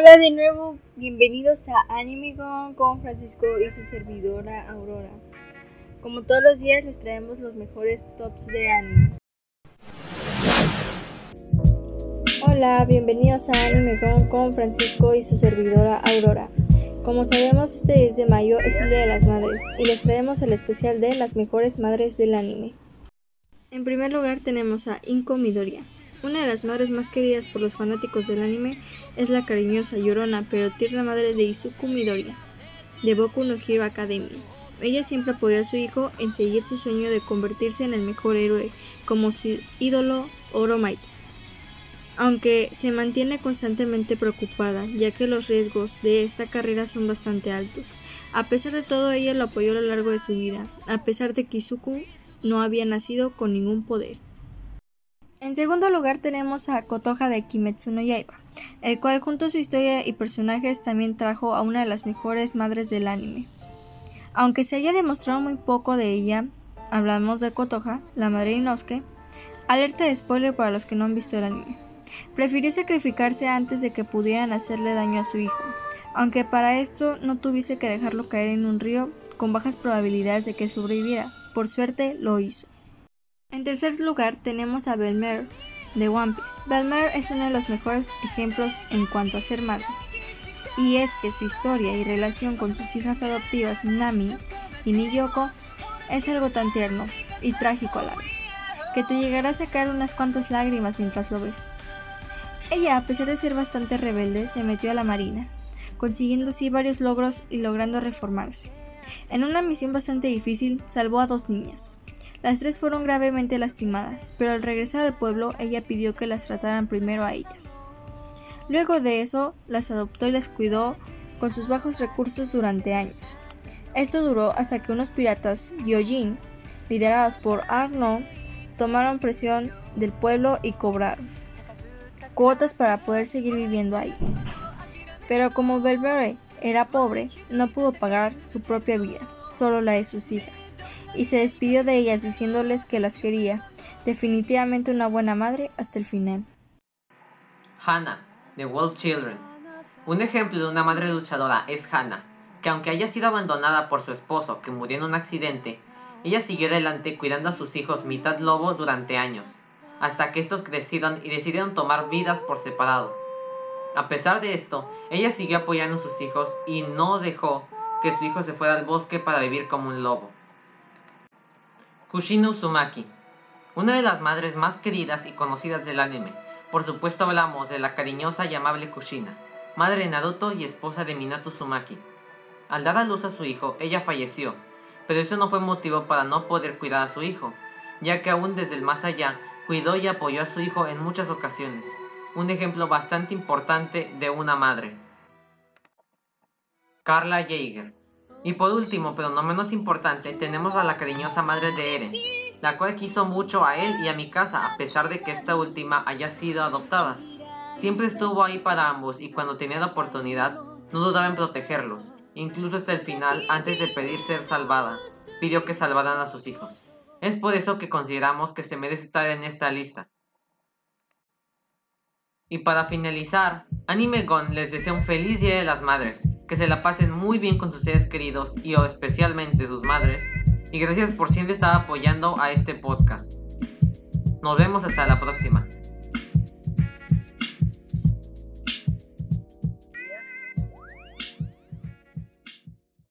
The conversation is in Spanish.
Hola de nuevo, bienvenidos a Anime con Francisco y su servidora Aurora. Como todos los días les traemos los mejores tops de anime. Hola, bienvenidos a Anime con Francisco y su servidora Aurora. Como sabemos, este 10 de mayo es el Día de las Madres y les traemos el especial de las mejores madres del anime. En primer lugar tenemos a Inko Midoriya. Una de las madres más queridas por los fanáticos del anime es la cariñosa, llorona, pero tierna madre de Izuku Midoriya, de Boku no Hero Academia. Ella siempre apoyó a su hijo en seguir su sueño de convertirse en el mejor héroe, como su ídolo Oromaito. Aunque se mantiene constantemente preocupada, ya que los riesgos de esta carrera son bastante altos. A pesar de todo, ella lo apoyó a lo largo de su vida, a pesar de que Izuku no había nacido con ningún poder. En segundo lugar tenemos a Kotoha de Kimetsu no Yaiba, el cual junto a su historia y personajes también trajo a una de las mejores madres del anime. Aunque se haya demostrado muy poco de ella, hablamos de Kotoha, la madre Inosuke, alerta de spoiler para los que no han visto el anime. Prefirió sacrificarse antes de que pudieran hacerle daño a su hijo, aunque para esto no tuviese que dejarlo caer en un río con bajas probabilidades de que sobreviviera. Por suerte lo hizo. En tercer lugar tenemos a Belmer de One Piece. Belmer es uno de los mejores ejemplos en cuanto a ser madre. Y es que su historia y relación con sus hijas adoptivas Nami y Niyoko es algo tan tierno y trágico a la vez, que te llegará a sacar unas cuantas lágrimas mientras lo ves. Ella, a pesar de ser bastante rebelde, se metió a la marina, consiguiendo así varios logros y logrando reformarse. En una misión bastante difícil, salvó a dos niñas, las tres fueron gravemente lastimadas, pero al regresar al pueblo ella pidió que las trataran primero a ellas. Luego de eso, las adoptó y las cuidó con sus bajos recursos durante años. Esto duró hasta que unos piratas, Gyojin, liderados por Arno, tomaron presión del pueblo y cobraron cuotas para poder seguir viviendo ahí. Pero como Belvere era pobre, no pudo pagar su propia vida solo la de sus hijas, y se despidió de ellas diciéndoles que las quería, definitivamente una buena madre hasta el final. Hannah, de Wolf Children. Un ejemplo de una madre luchadora es Hannah, que aunque haya sido abandonada por su esposo que murió en un accidente, ella siguió adelante cuidando a sus hijos mitad lobo durante años, hasta que estos crecieron y decidieron tomar vidas por separado. A pesar de esto, ella siguió apoyando a sus hijos y no dejó que su hijo se fuera al bosque para vivir como un lobo. Kushina Uzumaki, una de las madres más queridas y conocidas del anime. Por supuesto hablamos de la cariñosa y amable Kushina, madre de Naruto y esposa de Minato Uzumaki. Al dar a luz a su hijo, ella falleció, pero eso no fue motivo para no poder cuidar a su hijo, ya que aún desde el más allá cuidó y apoyó a su hijo en muchas ocasiones. Un ejemplo bastante importante de una madre. Carla Jaeger. Y por último, pero no menos importante, tenemos a la cariñosa madre de Eren, la cual quiso mucho a él y a mi casa, a pesar de que esta última haya sido adoptada. Siempre estuvo ahí para ambos y cuando tenía la oportunidad, no dudaba en protegerlos, incluso hasta el final, antes de pedir ser salvada, pidió que salvaran a sus hijos. Es por eso que consideramos que se merece estar en esta lista. Y para finalizar, Anime Gon les desea un feliz Día de las Madres, que se la pasen muy bien con sus seres queridos y o especialmente sus madres. Y gracias por siempre estar apoyando a este podcast. Nos vemos hasta la próxima.